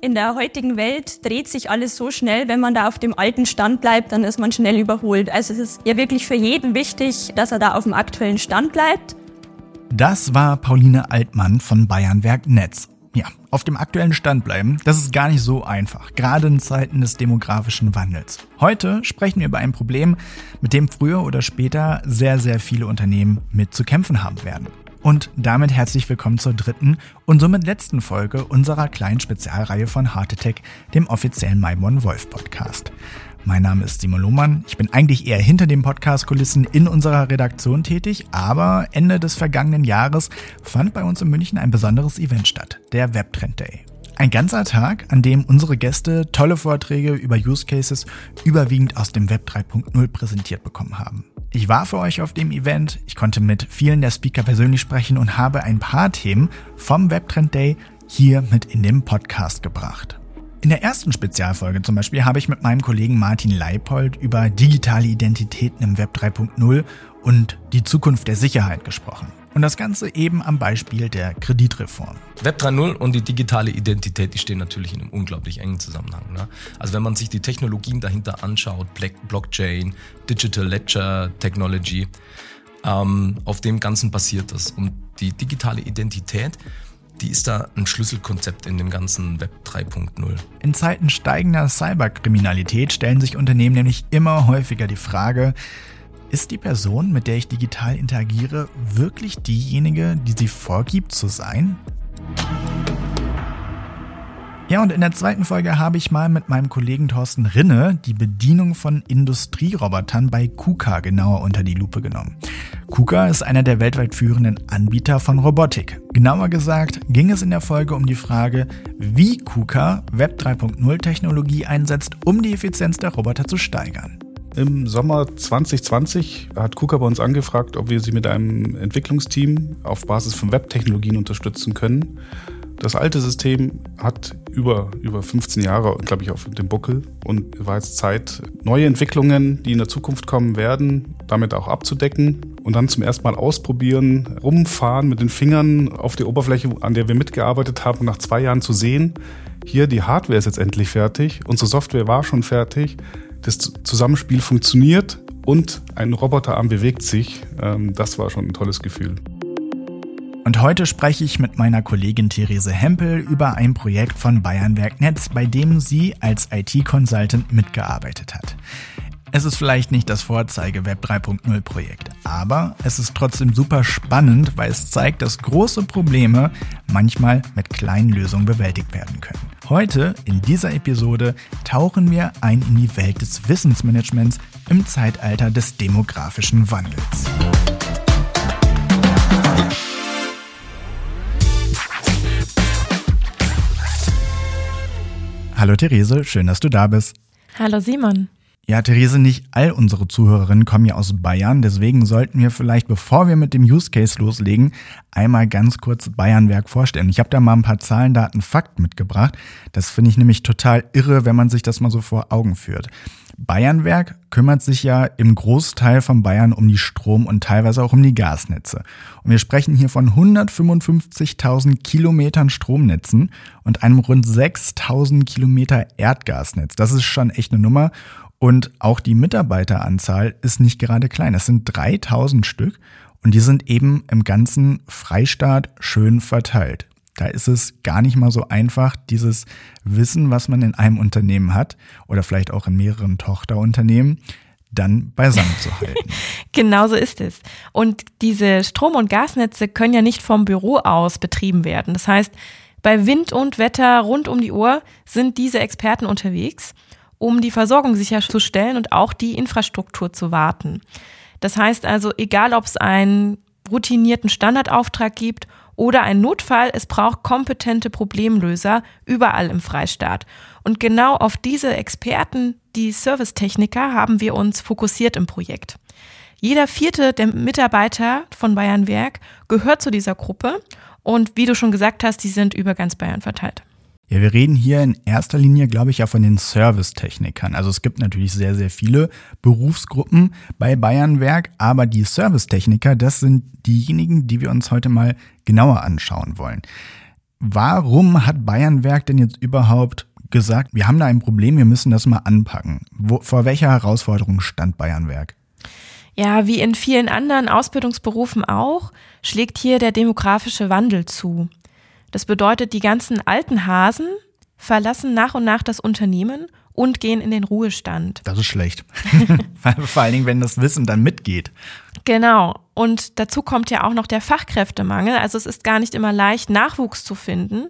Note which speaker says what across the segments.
Speaker 1: In der heutigen Welt dreht sich alles so schnell, wenn man da auf dem alten Stand bleibt, dann ist man schnell überholt. Also es ist ja wirklich für jeden wichtig, dass er da auf dem aktuellen Stand bleibt.
Speaker 2: Das war Pauline Altmann von Bayernwerk Netz. Ja, auf dem aktuellen Stand bleiben, das ist gar nicht so einfach, gerade in Zeiten des demografischen Wandels. Heute sprechen wir über ein Problem, mit dem früher oder später sehr, sehr viele Unternehmen mit zu kämpfen haben werden. Und damit herzlich willkommen zur dritten und somit letzten Folge unserer kleinen Spezialreihe von Heart Attack, dem offiziellen Maimon Wolf Podcast. Mein Name ist Simon Lohmann. Ich bin eigentlich eher hinter den Podcast-Kulissen in unserer Redaktion tätig, aber Ende des vergangenen Jahres fand bei uns in München ein besonderes Event statt, der Webtrend Day. Ein ganzer Tag, an dem unsere Gäste tolle Vorträge über Use Cases überwiegend aus dem Web 3.0 präsentiert bekommen haben. Ich war für euch auf dem Event, ich konnte mit vielen der Speaker persönlich sprechen und habe ein paar Themen vom Webtrend Day hier mit in den Podcast gebracht. In der ersten Spezialfolge zum Beispiel habe ich mit meinem Kollegen Martin Leipold über digitale Identitäten im Web 3.0 und die Zukunft der Sicherheit gesprochen. Und das Ganze eben am Beispiel der Kreditreform.
Speaker 3: Web 3.0 und die digitale Identität, die stehen natürlich in einem unglaublich engen Zusammenhang. Ne? Also wenn man sich die Technologien dahinter anschaut, Blockchain, Digital Ledger Technology, ähm, auf dem Ganzen basiert das. Und die digitale Identität, die ist da ein Schlüsselkonzept in dem ganzen Web 3.0.
Speaker 2: In Zeiten steigender Cyberkriminalität stellen sich Unternehmen nämlich immer häufiger die Frage, ist die Person, mit der ich digital interagiere, wirklich diejenige, die sie vorgibt zu sein? Ja, und in der zweiten Folge habe ich mal mit meinem Kollegen Thorsten Rinne die Bedienung von Industrierobotern bei KUKA genauer unter die Lupe genommen. KUKA ist einer der weltweit führenden Anbieter von Robotik. Genauer gesagt ging es in der Folge um die Frage, wie KUKA Web 3.0 Technologie einsetzt, um die Effizienz der Roboter zu steigern.
Speaker 4: Im Sommer 2020 hat KUKA bei uns angefragt, ob wir sie mit einem Entwicklungsteam auf Basis von Webtechnologien unterstützen können. Das alte System hat über, über 15 Jahre, glaube ich, auf dem Buckel und war jetzt Zeit, neue Entwicklungen, die in der Zukunft kommen werden, damit auch abzudecken und dann zum ersten Mal ausprobieren, rumfahren mit den Fingern auf die Oberfläche, an der wir mitgearbeitet haben, nach zwei Jahren zu sehen, hier die Hardware ist jetzt endlich fertig, unsere Software war schon fertig, das Zusammenspiel funktioniert und ein Roboterarm bewegt sich. Ähm, das war schon ein tolles Gefühl.
Speaker 2: Und heute spreche ich mit meiner Kollegin Therese Hempel über ein Projekt von Bayernwerk Netz, bei dem sie als IT-Consultant mitgearbeitet hat. Es ist vielleicht nicht das Vorzeige Web 3.0 Projekt, aber es ist trotzdem super spannend, weil es zeigt, dass große Probleme manchmal mit kleinen Lösungen bewältigt werden können. Heute in dieser Episode tauchen wir ein in die Welt des Wissensmanagements im Zeitalter des demografischen Wandels. Hallo Therese, schön, dass du da bist.
Speaker 5: Hallo Simon.
Speaker 2: Ja, Therese, nicht all unsere Zuhörerinnen kommen ja aus Bayern, deswegen sollten wir vielleicht, bevor wir mit dem Use Case loslegen, einmal ganz kurz Bayernwerk vorstellen. Ich habe da mal ein paar Zahlen, Daten, Fakten mitgebracht. Das finde ich nämlich total irre, wenn man sich das mal so vor Augen führt. Bayernwerk kümmert sich ja im Großteil von Bayern um die Strom- und teilweise auch um die Gasnetze. Und wir sprechen hier von 155.000 Kilometern Stromnetzen und einem rund 6.000 Kilometer Erdgasnetz. Das ist schon echt eine Nummer. Und auch die Mitarbeiteranzahl ist nicht gerade klein. Es sind 3000 Stück und die sind eben im ganzen Freistaat schön verteilt. Da ist es gar nicht mal so einfach, dieses Wissen, was man in einem Unternehmen hat oder vielleicht auch in mehreren Tochterunternehmen, dann beisammen zu halten.
Speaker 5: genau so ist es. Und diese Strom- und Gasnetze können ja nicht vom Büro aus betrieben werden. Das heißt, bei Wind und Wetter rund um die Uhr sind diese Experten unterwegs, um die Versorgung sicherzustellen und auch die Infrastruktur zu warten. Das heißt also, egal ob es einen routinierten Standardauftrag gibt oder ein Notfall, es braucht kompetente Problemlöser überall im Freistaat. Und genau auf diese Experten, die Servicetechniker, haben wir uns fokussiert im Projekt. Jeder vierte der Mitarbeiter von Bayernwerk gehört zu dieser Gruppe und wie du schon gesagt hast, die sind über ganz Bayern verteilt.
Speaker 2: Ja, wir reden hier in erster Linie, glaube ich, ja von den Servicetechnikern. Also es gibt natürlich sehr, sehr viele Berufsgruppen bei Bayernwerk, aber die Servicetechniker, das sind diejenigen, die wir uns heute mal genauer anschauen wollen. Warum hat Bayernwerk denn jetzt überhaupt gesagt, wir haben da ein Problem, wir müssen das mal anpacken? Wo, vor welcher Herausforderung stand Bayernwerk?
Speaker 5: Ja, wie in vielen anderen Ausbildungsberufen auch, schlägt hier der demografische Wandel zu. Das bedeutet, die ganzen alten Hasen verlassen nach und nach das Unternehmen und gehen in den Ruhestand.
Speaker 2: Das ist schlecht. Vor allen Dingen, wenn das Wissen dann mitgeht.
Speaker 5: Genau. Und dazu kommt ja auch noch der Fachkräftemangel. Also es ist gar nicht immer leicht, Nachwuchs zu finden.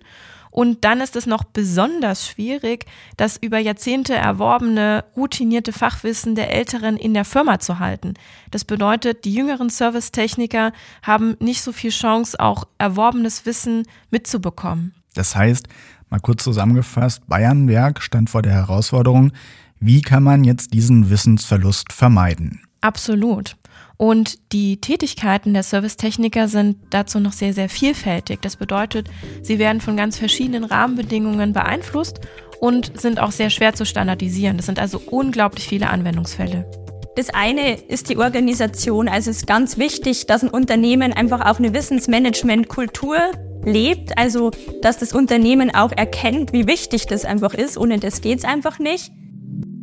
Speaker 5: Und dann ist es noch besonders schwierig, das über Jahrzehnte erworbene, routinierte Fachwissen der Älteren in der Firma zu halten. Das bedeutet, die jüngeren Servicetechniker haben nicht so viel Chance, auch erworbenes Wissen mitzubekommen.
Speaker 2: Das heißt, mal kurz zusammengefasst, Bayernwerk stand vor der Herausforderung, wie kann man jetzt diesen Wissensverlust vermeiden?
Speaker 5: Absolut. Und die Tätigkeiten der Servicetechniker sind dazu noch sehr, sehr vielfältig. Das bedeutet, sie werden von ganz verschiedenen Rahmenbedingungen beeinflusst und sind auch sehr schwer zu standardisieren. Das sind also unglaublich viele Anwendungsfälle.
Speaker 1: Das eine ist die Organisation. Also es ist ganz wichtig, dass ein Unternehmen einfach auf eine Wissensmanagement-Kultur lebt. Also dass das Unternehmen auch erkennt, wie wichtig das einfach ist. Ohne das geht es einfach nicht.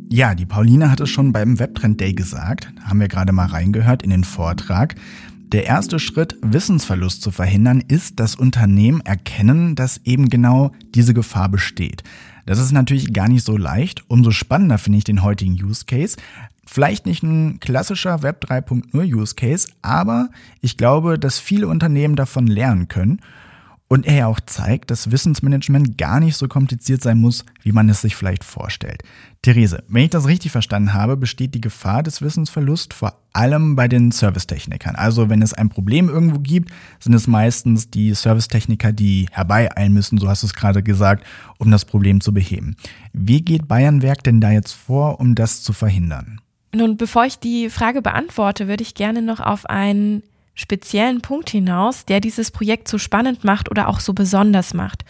Speaker 2: Ja, die Pauline hat es schon beim Webtrend Day gesagt, haben wir gerade mal reingehört in den Vortrag. Der erste Schritt, Wissensverlust zu verhindern, ist, dass Unternehmen erkennen, dass eben genau diese Gefahr besteht. Das ist natürlich gar nicht so leicht. Umso spannender finde ich den heutigen Use Case. Vielleicht nicht ein klassischer Web 3.0 Use Case, aber ich glaube, dass viele Unternehmen davon lernen können und er ja auch zeigt, dass Wissensmanagement gar nicht so kompliziert sein muss, wie man es sich vielleicht vorstellt. Therese, wenn ich das richtig verstanden habe, besteht die Gefahr des Wissensverlusts vor allem bei den Servicetechnikern. Also wenn es ein Problem irgendwo gibt, sind es meistens die Servicetechniker, die herbeieilen müssen, so hast du es gerade gesagt, um das Problem zu beheben. Wie geht Bayernwerk denn da jetzt vor, um das zu verhindern?
Speaker 5: Nun, bevor ich die Frage beantworte, würde ich gerne noch auf einen speziellen Punkt hinaus, der dieses Projekt so spannend macht oder auch so besonders macht.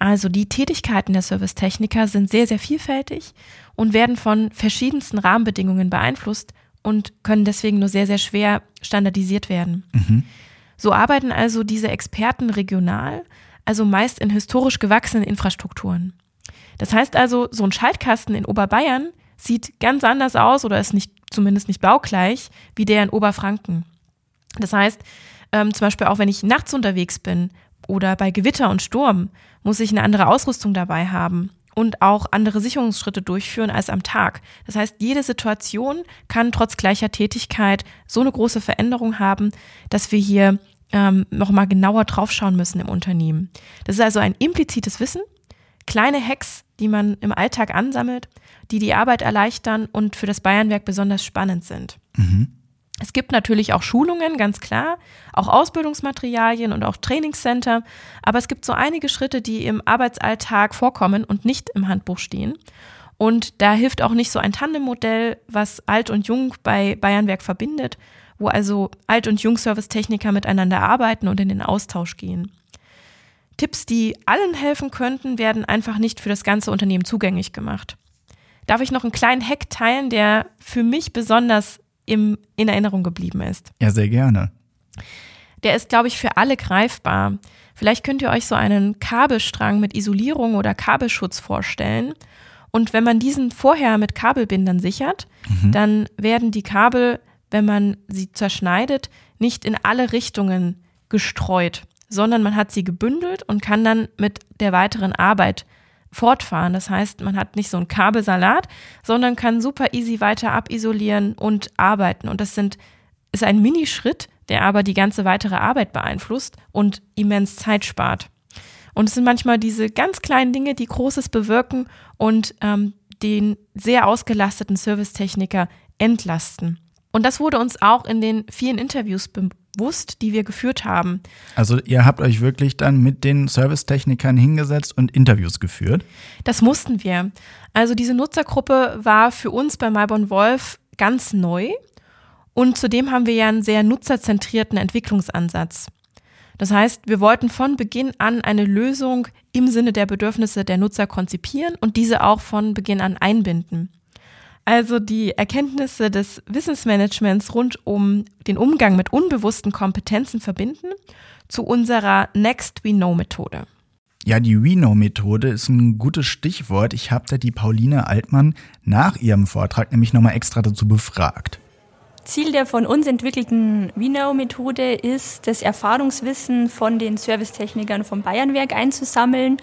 Speaker 5: Also die Tätigkeiten der Servicetechniker sind sehr, sehr vielfältig und werden von verschiedensten Rahmenbedingungen beeinflusst und können deswegen nur sehr, sehr schwer standardisiert werden. Mhm. So arbeiten also diese Experten regional, also meist in historisch gewachsenen Infrastrukturen. Das heißt also, so ein Schaltkasten in Oberbayern sieht ganz anders aus oder ist nicht, zumindest nicht baugleich wie der in Oberfranken. Das heißt, ähm, zum Beispiel auch wenn ich nachts unterwegs bin oder bei Gewitter und Sturm, muss ich eine andere Ausrüstung dabei haben und auch andere Sicherungsschritte durchführen als am Tag. Das heißt, jede Situation kann trotz gleicher Tätigkeit so eine große Veränderung haben, dass wir hier ähm, nochmal genauer draufschauen müssen im Unternehmen. Das ist also ein implizites Wissen, kleine Hacks, die man im Alltag ansammelt, die die Arbeit erleichtern und für das Bayernwerk besonders spannend sind. Mhm. Es gibt natürlich auch Schulungen, ganz klar, auch Ausbildungsmaterialien und auch Trainingscenter, aber es gibt so einige Schritte, die im Arbeitsalltag vorkommen und nicht im Handbuch stehen. Und da hilft auch nicht so ein Tandemmodell, was Alt und Jung bei Bayernwerk verbindet, wo also Alt- und Jung-Servicetechniker miteinander arbeiten und in den Austausch gehen. Tipps, die allen helfen könnten, werden einfach nicht für das ganze Unternehmen zugänglich gemacht. Darf ich noch einen kleinen Hack teilen, der für mich besonders im, in Erinnerung geblieben ist.
Speaker 2: Ja, sehr gerne.
Speaker 5: Der ist, glaube ich, für alle greifbar. Vielleicht könnt ihr euch so einen Kabelstrang mit Isolierung oder Kabelschutz vorstellen. Und wenn man diesen vorher mit Kabelbindern sichert, mhm. dann werden die Kabel, wenn man sie zerschneidet, nicht in alle Richtungen gestreut, sondern man hat sie gebündelt und kann dann mit der weiteren Arbeit fortfahren. Das heißt, man hat nicht so einen Kabelsalat, sondern kann super easy weiter abisolieren und arbeiten. Und das sind, ist ein Minischritt, der aber die ganze weitere Arbeit beeinflusst und immens Zeit spart. Und es sind manchmal diese ganz kleinen Dinge, die Großes bewirken und ähm, den sehr ausgelasteten Servicetechniker entlasten. Und das wurde uns auch in den vielen Interviews be bewusst, die wir geführt haben.
Speaker 2: Also ihr habt euch wirklich dann mit den Servicetechnikern hingesetzt und Interviews geführt?
Speaker 5: Das mussten wir. Also diese Nutzergruppe war für uns bei Malborn Wolf ganz neu und zudem haben wir ja einen sehr nutzerzentrierten Entwicklungsansatz. Das heißt, wir wollten von Beginn an eine Lösung im Sinne der Bedürfnisse der Nutzer konzipieren und diese auch von Beginn an einbinden also die Erkenntnisse des Wissensmanagements rund um den Umgang mit unbewussten Kompetenzen verbinden zu unserer Next We Know Methode.
Speaker 2: Ja, die WeKnow-Methode ist ein gutes Stichwort. Ich habe da die Pauline Altmann nach ihrem Vortrag nämlich nochmal extra dazu befragt.
Speaker 1: Ziel der von uns entwickelten WeKnow-Methode ist, das Erfahrungswissen von den Servicetechnikern vom Bayernwerk einzusammeln.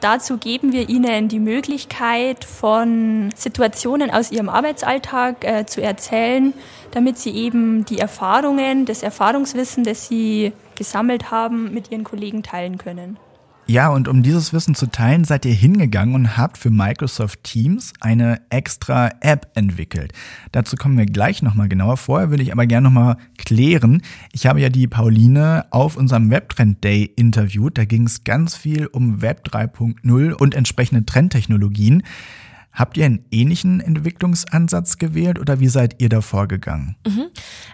Speaker 1: Dazu geben wir ihnen die Möglichkeit, von Situationen aus ihrem Arbeitsalltag äh, zu erzählen, damit sie eben die Erfahrungen, das Erfahrungswissen, das sie gesammelt haben, mit ihren Kollegen teilen können.
Speaker 2: Ja, und um dieses Wissen zu teilen, seid ihr hingegangen und habt für Microsoft Teams eine extra App entwickelt. Dazu kommen wir gleich nochmal genauer. Vorher würde ich aber gerne nochmal klären. Ich habe ja die Pauline auf unserem Webtrend Day interviewt. Da ging es ganz viel um Web 3.0 und entsprechende Trendtechnologien. Habt ihr einen ähnlichen Entwicklungsansatz gewählt oder wie seid ihr da vorgegangen?
Speaker 5: Mhm.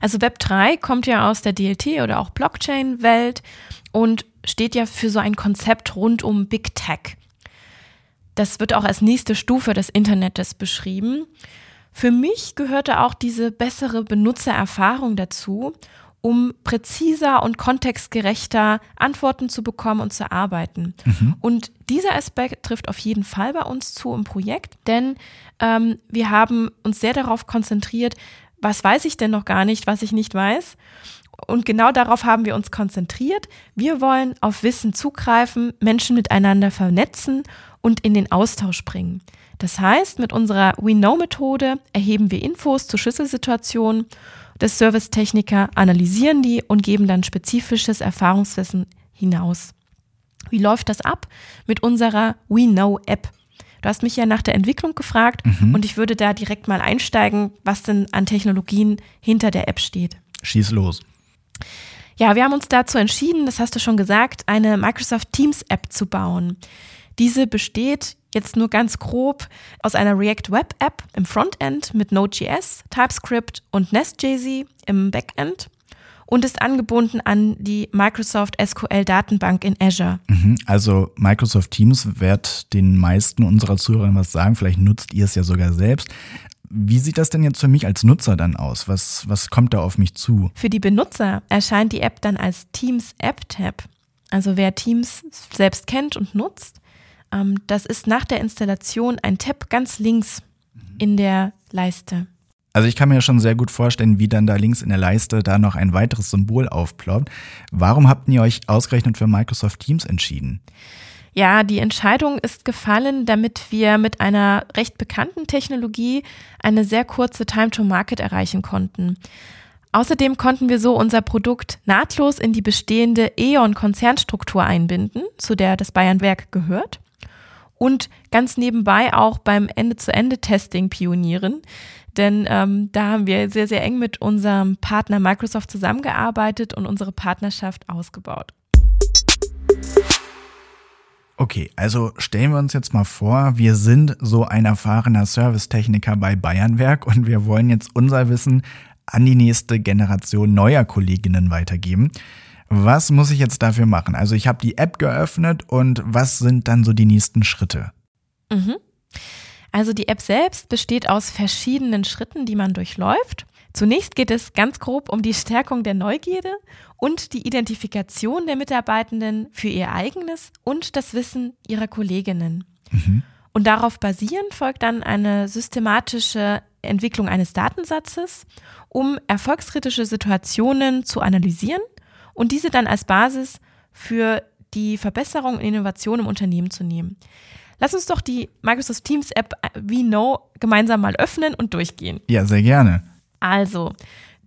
Speaker 5: Also Web 3 kommt ja aus der DLT oder auch Blockchain-Welt und steht ja für so ein Konzept rund um Big Tech. Das wird auch als nächste Stufe des Internets beschrieben. Für mich gehörte auch diese bessere Benutzererfahrung dazu, um präziser und kontextgerechter Antworten zu bekommen und zu arbeiten. Mhm. Und dieser Aspekt trifft auf jeden Fall bei uns zu im Projekt, denn ähm, wir haben uns sehr darauf konzentriert, was weiß ich denn noch gar nicht, was ich nicht weiß. Und genau darauf haben wir uns konzentriert. Wir wollen auf Wissen zugreifen, Menschen miteinander vernetzen und in den Austausch bringen. Das heißt, mit unserer We Know-Methode erheben wir Infos zu Schlüsselsituationen des Servicetechniker, analysieren die und geben dann spezifisches Erfahrungswissen hinaus. Wie läuft das ab? Mit unserer We Know App. Du hast mich ja nach der Entwicklung gefragt mhm. und ich würde da direkt mal einsteigen, was denn an Technologien hinter der App steht.
Speaker 2: Schieß los.
Speaker 5: Ja, wir haben uns dazu entschieden, das hast du schon gesagt, eine Microsoft Teams App zu bauen. Diese besteht jetzt nur ganz grob aus einer React Web App im Frontend mit Node.js, TypeScript und Nest.js im Backend und ist angebunden an die Microsoft SQL Datenbank in Azure.
Speaker 2: Mhm, also Microsoft Teams wird den meisten unserer Zuhörer was sagen, vielleicht nutzt ihr es ja sogar selbst. Wie sieht das denn jetzt für mich als Nutzer dann aus? Was, was kommt da auf mich zu?
Speaker 5: Für die Benutzer erscheint die App dann als Teams App Tab. Also wer Teams selbst kennt und nutzt, ähm, das ist nach der Installation ein Tab ganz links in der Leiste.
Speaker 2: Also ich kann mir schon sehr gut vorstellen, wie dann da links in der Leiste da noch ein weiteres Symbol aufploppt. Warum habt ihr euch ausgerechnet für Microsoft Teams entschieden?
Speaker 5: Ja, die Entscheidung ist gefallen, damit wir mit einer recht bekannten Technologie eine sehr kurze Time to Market erreichen konnten. Außerdem konnten wir so unser Produkt nahtlos in die bestehende E.ON-Konzernstruktur einbinden, zu der das Bayernwerk gehört. Und ganz nebenbei auch beim Ende-zu-Ende-Testing pionieren. Denn ähm, da haben wir sehr, sehr eng mit unserem Partner Microsoft zusammengearbeitet und unsere Partnerschaft ausgebaut.
Speaker 2: Okay, also stellen wir uns jetzt mal vor, wir sind so ein erfahrener Servicetechniker bei Bayernwerk und wir wollen jetzt unser Wissen an die nächste Generation neuer Kolleginnen weitergeben. Was muss ich jetzt dafür machen? Also ich habe die App geöffnet und was sind dann so die nächsten Schritte?
Speaker 5: Mhm. Also die App selbst besteht aus verschiedenen Schritten, die man durchläuft. Zunächst geht es ganz grob um die Stärkung der Neugierde und die Identifikation der Mitarbeitenden für ihr eigenes und das Wissen ihrer Kolleginnen. Mhm. Und darauf basierend folgt dann eine systematische Entwicklung eines Datensatzes, um erfolgskritische Situationen zu analysieren und diese dann als Basis für die Verbesserung und Innovation im Unternehmen zu nehmen. Lass uns doch die Microsoft Teams App We Know gemeinsam mal öffnen und durchgehen.
Speaker 2: Ja, sehr gerne.
Speaker 5: Also,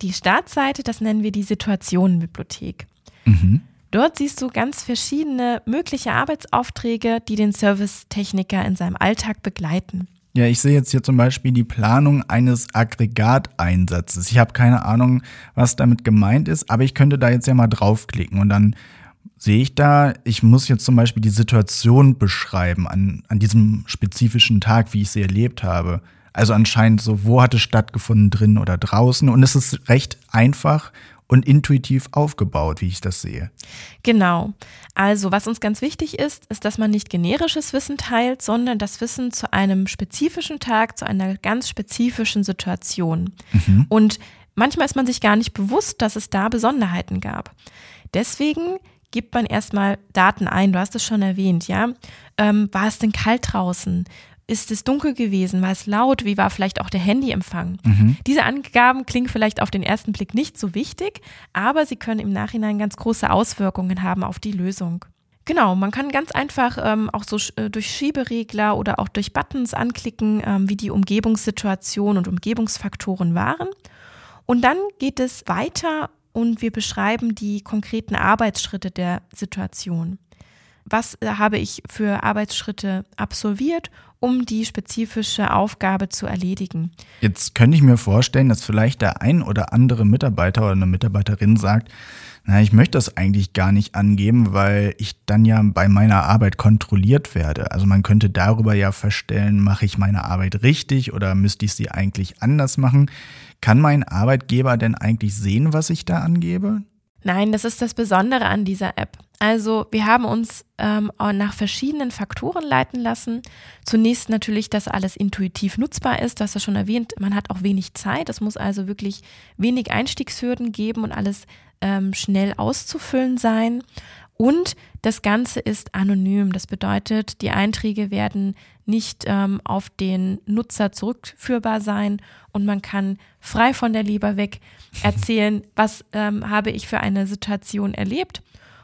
Speaker 5: die Startseite, das nennen wir die Situationenbibliothek. Mhm. Dort siehst du ganz verschiedene mögliche Arbeitsaufträge, die den Servicetechniker in seinem Alltag begleiten.
Speaker 2: Ja, ich sehe jetzt hier zum Beispiel die Planung eines Aggregateinsatzes. Ich habe keine Ahnung, was damit gemeint ist, aber ich könnte da jetzt ja mal draufklicken und dann sehe ich da, ich muss jetzt zum Beispiel die Situation beschreiben an, an diesem spezifischen Tag, wie ich sie erlebt habe. Also anscheinend so, wo hat es stattgefunden, drin oder draußen. Und es ist recht einfach und intuitiv aufgebaut, wie ich das sehe.
Speaker 5: Genau. Also, was uns ganz wichtig ist, ist, dass man nicht generisches Wissen teilt, sondern das Wissen zu einem spezifischen Tag, zu einer ganz spezifischen Situation. Mhm. Und manchmal ist man sich gar nicht bewusst, dass es da Besonderheiten gab. Deswegen gibt man erstmal Daten ein. Du hast es schon erwähnt, ja. Ähm, war es denn kalt draußen? Ist es dunkel gewesen? War es laut? Wie war vielleicht auch der Handyempfang? Mhm. Diese Angaben klingen vielleicht auf den ersten Blick nicht so wichtig, aber sie können im Nachhinein ganz große Auswirkungen haben auf die Lösung. Genau, man kann ganz einfach ähm, auch so äh, durch Schieberegler oder auch durch Buttons anklicken, ähm, wie die Umgebungssituation und Umgebungsfaktoren waren. Und dann geht es weiter und wir beschreiben die konkreten Arbeitsschritte der Situation. Was äh, habe ich für Arbeitsschritte absolviert um die spezifische Aufgabe zu erledigen.
Speaker 2: Jetzt könnte ich mir vorstellen, dass vielleicht der ein oder andere Mitarbeiter oder eine Mitarbeiterin sagt, na, ich möchte das eigentlich gar nicht angeben, weil ich dann ja bei meiner Arbeit kontrolliert werde. Also man könnte darüber ja feststellen, mache ich meine Arbeit richtig oder müsste ich sie eigentlich anders machen? Kann mein Arbeitgeber denn eigentlich sehen, was ich da angebe?
Speaker 5: Nein, das ist das Besondere an dieser App. Also wir haben uns ähm, nach verschiedenen Faktoren leiten lassen. Zunächst natürlich, dass alles intuitiv nutzbar ist. Du hast ja schon erwähnt, man hat auch wenig Zeit. Es muss also wirklich wenig Einstiegshürden geben und alles ähm, schnell auszufüllen sein. Und das Ganze ist anonym. Das bedeutet, die Einträge werden nicht ähm, auf den Nutzer zurückführbar sein und man kann frei von der Leber weg erzählen, was ähm, habe ich für eine Situation erlebt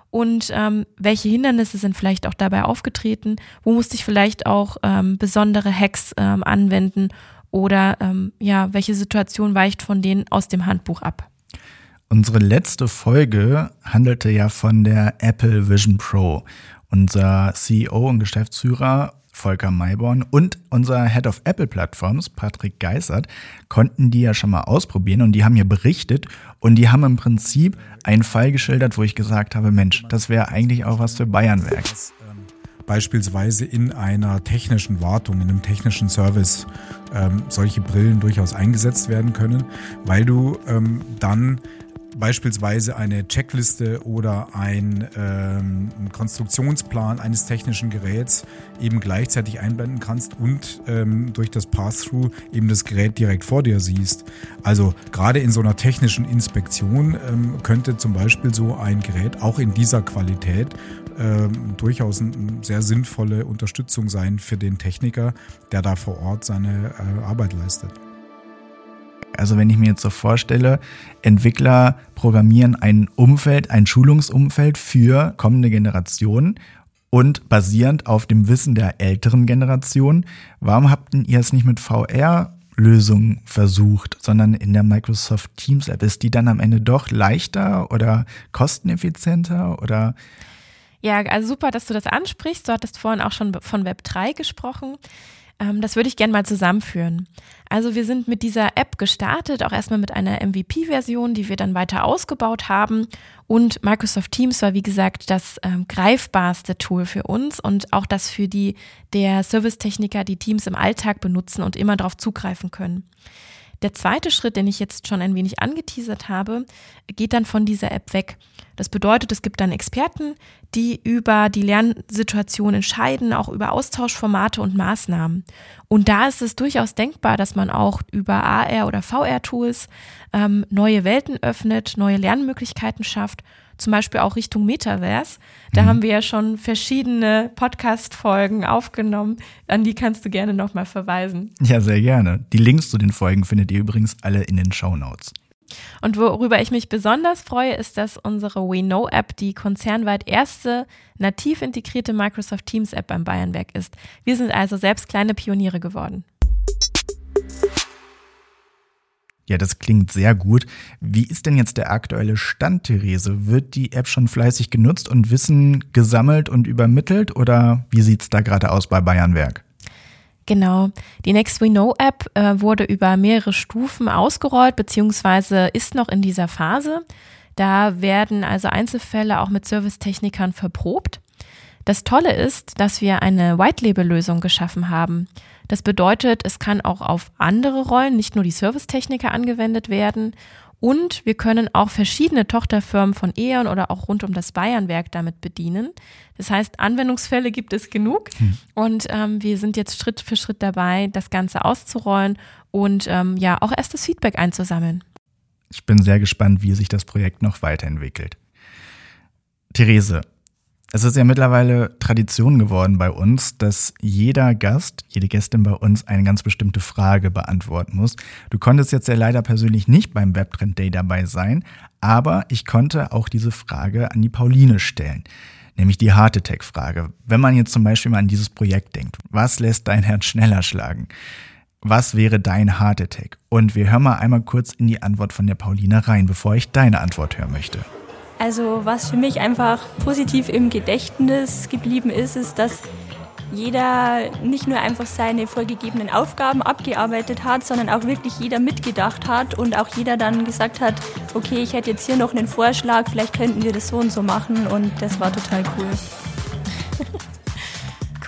Speaker 5: und ähm, welche Hindernisse sind vielleicht auch dabei aufgetreten, wo musste ich vielleicht auch ähm, besondere Hacks ähm, anwenden oder ähm, ja, welche Situation weicht von denen aus dem Handbuch ab.
Speaker 2: Unsere letzte Folge handelte ja von der Apple Vision Pro. Unser CEO und Geschäftsführer Volker Mayborn und unser Head of Apple Platforms, Patrick Geissert, konnten die ja schon mal ausprobieren und die haben hier berichtet und die haben im Prinzip einen Fall geschildert, wo ich gesagt habe, Mensch, das wäre eigentlich auch was für Bayernwerk.
Speaker 6: Beispielsweise in einer technischen Wartung, in einem technischen Service ähm, solche Brillen durchaus eingesetzt werden können, weil du ähm, dann beispielsweise eine Checkliste oder ein, ähm, Konstruktionsplan eines technischen Geräts eben gleichzeitig einblenden kannst und ähm, durch das Pass-Through eben das Gerät direkt vor dir siehst. Also gerade in so einer technischen Inspektion ähm, könnte zum Beispiel so ein Gerät auch in dieser Qualität ähm, durchaus eine sehr sinnvolle Unterstützung sein für den Techniker, der da vor Ort seine äh, Arbeit leistet.
Speaker 2: Also wenn ich mir jetzt so vorstelle, Entwickler programmieren ein Umfeld, ein Schulungsumfeld für kommende Generationen und basierend auf dem Wissen der älteren Generation, warum habt ihr es nicht mit VR Lösungen versucht, sondern in der Microsoft Teams App? Ist die dann am Ende doch leichter oder kosteneffizienter oder?
Speaker 5: Ja, also super, dass du das ansprichst. Du hattest vorhin auch schon von Web 3 gesprochen. Ähm, das würde ich gerne mal zusammenführen. Also wir sind mit dieser App gestartet, auch erstmal mit einer MVP-Version, die wir dann weiter ausgebaut haben. Und Microsoft Teams war, wie gesagt, das ähm, greifbarste Tool für uns und auch das für die der Servicetechniker, die Teams im Alltag benutzen und immer darauf zugreifen können. Der zweite Schritt, den ich jetzt schon ein wenig angeteasert habe, geht dann von dieser App weg. Das bedeutet, es gibt dann Experten, die über die Lernsituation entscheiden, auch über Austauschformate und Maßnahmen. Und da ist es durchaus denkbar, dass man auch über AR oder VR-Tools ähm, neue Welten öffnet, neue Lernmöglichkeiten schafft zum Beispiel auch Richtung Metaverse. Da mhm. haben wir ja schon verschiedene Podcast-Folgen aufgenommen. An die kannst du gerne nochmal verweisen.
Speaker 2: Ja, sehr gerne. Die Links zu den Folgen findet ihr übrigens alle in den Show Notes.
Speaker 5: Und worüber ich mich besonders freue, ist, dass unsere WeKnow-App die konzernweit erste nativ integrierte Microsoft Teams-App beim Bayernwerk ist. Wir sind also selbst kleine Pioniere geworden.
Speaker 2: Ja, das klingt sehr gut. Wie ist denn jetzt der aktuelle Stand, Therese? Wird die App schon fleißig genutzt und Wissen gesammelt und übermittelt oder wie sieht es da gerade aus bei Bayernwerk?
Speaker 5: Genau. Die Next We Know App äh, wurde über mehrere Stufen ausgerollt beziehungsweise ist noch in dieser Phase. Da werden also Einzelfälle auch mit Servicetechnikern verprobt. Das Tolle ist, dass wir eine White-Label-Lösung geschaffen haben. Das bedeutet, es kann auch auf andere Rollen, nicht nur die Servicetechniker angewendet werden. Und wir können auch verschiedene Tochterfirmen von E.ON oder auch rund um das Bayernwerk damit bedienen. Das heißt, Anwendungsfälle gibt es genug. Hm. Und ähm, wir sind jetzt Schritt für Schritt dabei, das Ganze auszurollen und ähm, ja auch erst das Feedback einzusammeln.
Speaker 2: Ich bin sehr gespannt, wie sich das Projekt noch weiterentwickelt. Therese, es ist ja mittlerweile Tradition geworden bei uns, dass jeder Gast, jede Gästin bei uns eine ganz bestimmte Frage beantworten muss. Du konntest jetzt ja leider persönlich nicht beim Webtrend Day dabei sein, aber ich konnte auch diese Frage an die Pauline stellen. Nämlich die Heart Attack Frage. Wenn man jetzt zum Beispiel mal an dieses Projekt denkt, was lässt dein Herz schneller schlagen? Was wäre dein Heart Attack? Und wir hören mal einmal kurz in die Antwort von der Pauline rein, bevor ich deine Antwort hören möchte.
Speaker 1: Also was für mich einfach positiv im Gedächtnis geblieben ist, ist, dass jeder nicht nur einfach seine vorgegebenen Aufgaben abgearbeitet hat, sondern auch wirklich jeder mitgedacht hat und auch jeder dann gesagt hat, okay, ich hätte jetzt hier noch einen Vorschlag, vielleicht könnten wir das so und so machen und das war total cool.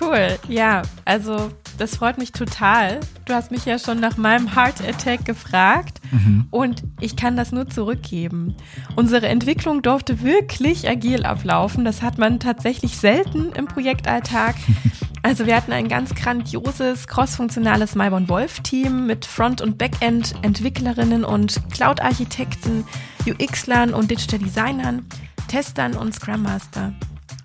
Speaker 5: cool, ja, also das freut mich total. Du hast mich ja schon nach meinem Heart Attack gefragt mhm. und ich kann das nur zurückgeben. Unsere Entwicklung durfte wirklich agil ablaufen. Das hat man tatsächlich selten im Projektalltag. Also wir hatten ein ganz grandioses, crossfunktionales Maibon Wolf Team mit Front- und Backend-Entwicklerinnen und Cloud-Architekten, UX-Lern und Digital Designern, Testern und Scrum Master.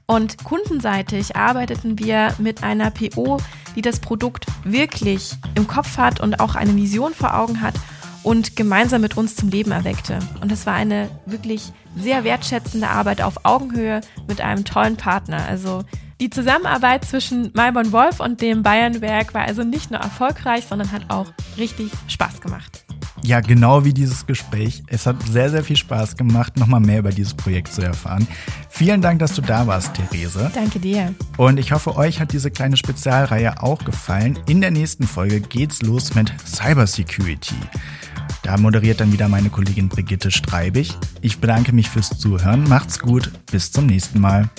Speaker 5: Und kundenseitig arbeiteten wir mit einer PO, die das Produkt wirklich im Kopf hat und auch eine Vision vor Augen hat und gemeinsam mit uns zum Leben erweckte. Und es war eine wirklich sehr wertschätzende Arbeit auf Augenhöhe mit einem tollen Partner. Also die Zusammenarbeit zwischen Maibon Wolf und dem Bayernwerk war also nicht nur erfolgreich, sondern hat auch richtig Spaß gemacht.
Speaker 2: Ja, genau wie dieses Gespräch. Es hat sehr, sehr viel Spaß gemacht, nochmal mehr über dieses Projekt zu erfahren. Vielen Dank, dass du da warst, Therese.
Speaker 5: Danke dir.
Speaker 2: Und ich hoffe, euch hat diese kleine Spezialreihe auch gefallen. In der nächsten Folge geht's los mit Cybersecurity. Da moderiert dann wieder meine Kollegin Brigitte Streibig. Ich bedanke mich fürs Zuhören. Macht's gut. Bis zum nächsten Mal.